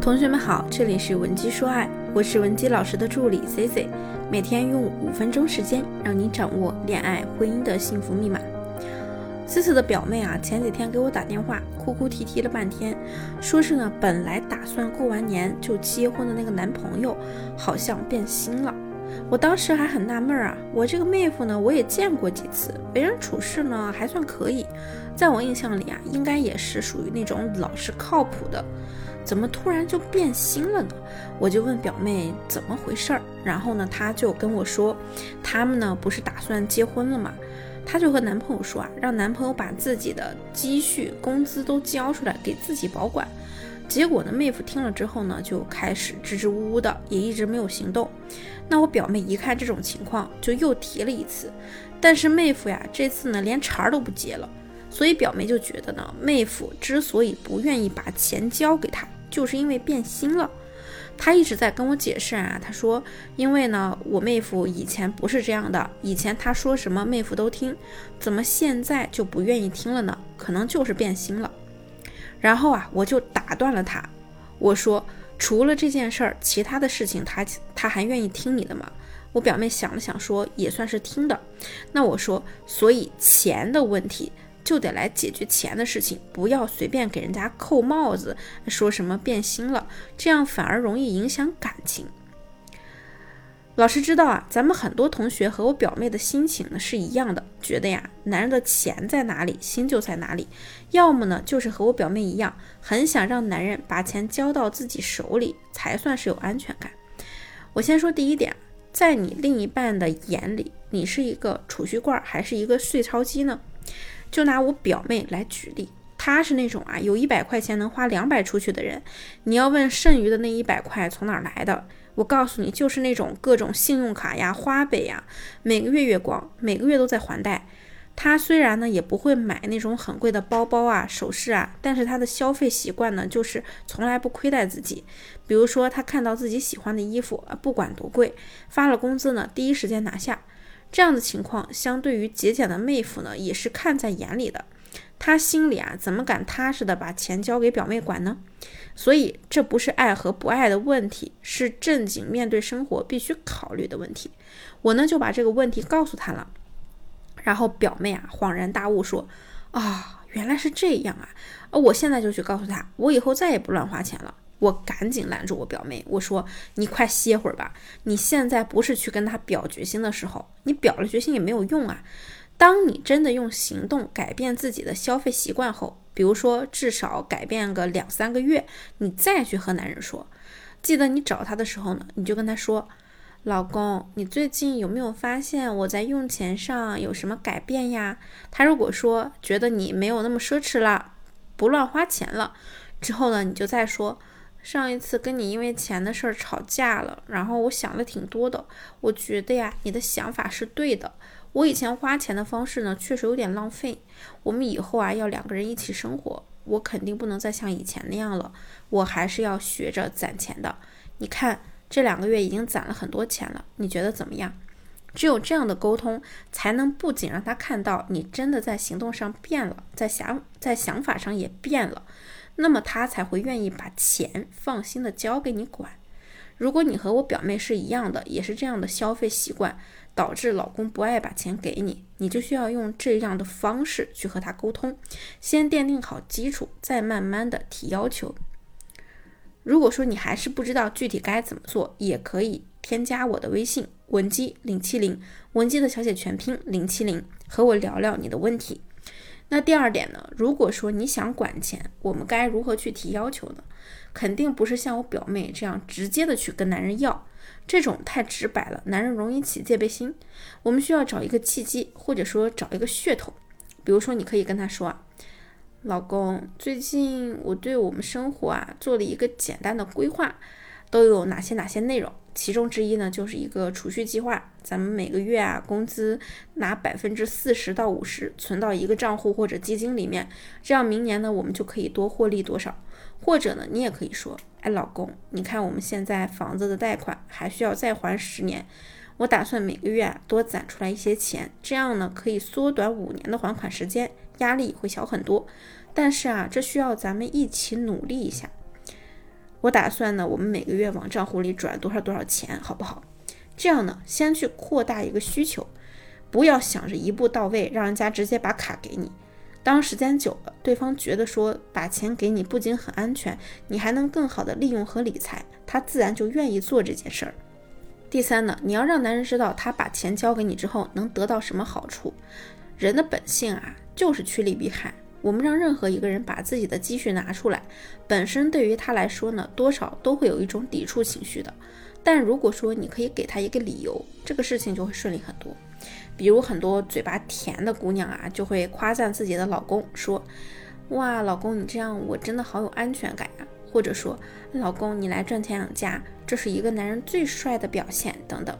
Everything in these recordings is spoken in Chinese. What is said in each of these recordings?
同学们好，这里是文姬说爱，我是文姬老师的助理 C C，每天用五分钟时间，让你掌握恋爱婚姻的幸福密码。C C 的表妹啊，前几天给我打电话，哭哭啼啼了半天，说是呢，本来打算过完年就结婚的那个男朋友，好像变心了。我当时还很纳闷儿啊，我这个妹夫呢，我也见过几次，为人处事呢还算可以，在我印象里啊，应该也是属于那种老实靠谱的，怎么突然就变心了呢？我就问表妹怎么回事儿，然后呢，她就跟我说，他们呢不是打算结婚了吗？她就和男朋友说啊，让男朋友把自己的积蓄、工资都交出来给自己保管。结果呢，妹夫听了之后呢，就开始支支吾吾的，也一直没有行动。那我表妹一看这种情况，就又提了一次，但是妹夫呀，这次呢连茬都不接了。所以表妹就觉得呢，妹夫之所以不愿意把钱交给她，就是因为变心了。她一直在跟我解释啊，她说，因为呢，我妹夫以前不是这样的，以前他说什么妹夫都听，怎么现在就不愿意听了呢？可能就是变心了。然后啊，我就打断了他，我说，除了这件事儿，其他的事情他他还愿意听你的吗？我表妹想了想说，也算是听的。那我说，所以钱的问题就得来解决钱的事情，不要随便给人家扣帽子，说什么变心了，这样反而容易影响感情。老师知道啊，咱们很多同学和我表妹的心情呢是一样的，觉得呀，男人的钱在哪里，心就在哪里。要么呢，就是和我表妹一样，很想让男人把钱交到自己手里，才算是有安全感。我先说第一点，在你另一半的眼里，你是一个储蓄罐还是一个碎钞机呢？就拿我表妹来举例，她是那种啊，有一百块钱能花两百出去的人。你要问剩余的那一百块从哪儿来的？我告诉你，就是那种各种信用卡呀、花呗呀，每个月月光，每个月都在还贷。他虽然呢也不会买那种很贵的包包啊、首饰啊，但是他的消费习惯呢就是从来不亏待自己。比如说，他看到自己喜欢的衣服，不管多贵，发了工资呢，第一时间拿下。这样的情况，相对于节俭的妹夫呢，也是看在眼里的。他心里啊，怎么敢踏实的把钱交给表妹管呢？所以这不是爱和不爱的问题，是正经面对生活必须考虑的问题。我呢就把这个问题告诉他了，然后表妹啊恍然大悟说：“啊，原来是这样啊！啊，我现在就去告诉他，我以后再也不乱花钱了。”我赶紧拦住我表妹，我说：“你快歇会儿吧，你现在不是去跟他表决心的时候，你表了决心也没有用啊。”当你真的用行动改变自己的消费习惯后，比如说至少改变个两三个月，你再去和男人说，记得你找他的时候呢，你就跟他说：“老公，你最近有没有发现我在用钱上有什么改变呀？”他如果说觉得你没有那么奢侈了，不乱花钱了，之后呢，你就再说：“上一次跟你因为钱的事儿吵架了，然后我想了挺多的，我觉得呀，你的想法是对的。”我以前花钱的方式呢，确实有点浪费。我们以后啊，要两个人一起生活，我肯定不能再像以前那样了。我还是要学着攒钱的。你看，这两个月已经攒了很多钱了，你觉得怎么样？只有这样的沟通，才能不仅让他看到你真的在行动上变了，在想在想法上也变了，那么他才会愿意把钱放心的交给你管。如果你和我表妹是一样的，也是这样的消费习惯。导致老公不爱把钱给你，你就需要用这样的方式去和他沟通，先奠定好基础，再慢慢的提要求。如果说你还是不知道具体该怎么做，也可以添加我的微信文姬零七零，文姬的小写全拼零七零，和我聊聊你的问题。那第二点呢？如果说你想管钱，我们该如何去提要求呢？肯定不是像我表妹这样直接的去跟男人要。这种太直白了，男人容易起戒备心。我们需要找一个契机，或者说找一个噱头。比如说，你可以跟他说啊，老公，最近我对我们生活啊做了一个简单的规划，都有哪些哪些内容？其中之一呢，就是一个储蓄计划。咱们每个月啊，工资拿百分之四十到五十存到一个账户或者基金里面，这样明年呢，我们就可以多获利多少。或者呢，你也可以说。哎，老公，你看我们现在房子的贷款还需要再还十年，我打算每个月啊多攒出来一些钱，这样呢可以缩短五年的还款时间，压力会小很多。但是啊，这需要咱们一起努力一下。我打算呢，我们每个月往账户里转多少多少钱，好不好？这样呢，先去扩大一个需求，不要想着一步到位，让人家直接把卡给你。当时间久了，对方觉得说把钱给你不仅很安全，你还能更好的利用和理财，他自然就愿意做这件事儿。第三呢，你要让男人知道他把钱交给你之后能得到什么好处。人的本性啊，就是趋利避害。我们让任何一个人把自己的积蓄拿出来，本身对于他来说呢，多少都会有一种抵触情绪的。但如果说你可以给他一个理由，这个事情就会顺利很多。比如很多嘴巴甜的姑娘啊，就会夸赞自己的老公，说：“哇，老公你这样我真的好有安全感呀。”或者说：“老公你来赚钱养家，这是一个男人最帅的表现。”等等。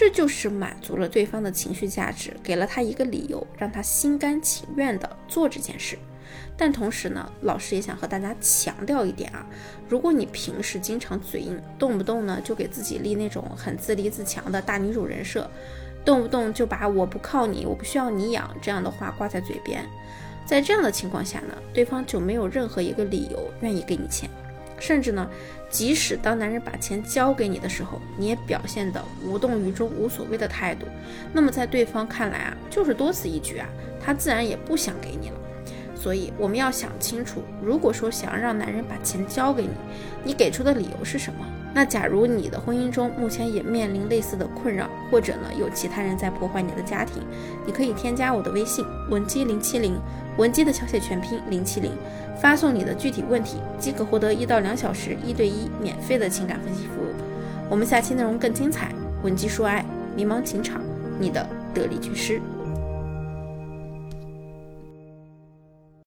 这就是满足了对方的情绪价值，给了他一个理由，让他心甘情愿的做这件事。但同时呢，老师也想和大家强调一点啊，如果你平时经常嘴硬，动不动呢就给自己立那种很自立自强的大女主人设，动不动就把我不靠你，我不需要你养这样的话挂在嘴边，在这样的情况下呢，对方就没有任何一个理由愿意给你钱。甚至呢，即使当男人把钱交给你的时候，你也表现的无动于衷、无所谓的态度，那么在对方看来啊，就是多此一举啊，他自然也不想给你了。所以我们要想清楚，如果说想要让男人把钱交给你，你给出的理由是什么？那假如你的婚姻中目前也面临类似的困扰，或者呢有其他人在破坏你的家庭，你可以添加我的微信文姬零七零，文姬的小写全拼零七零。发送你的具体问题，即可获得一到两小时一对一免费的情感分析服务。我们下期内容更精彩，闻鸡说爱，迷茫情场，你的得力军师。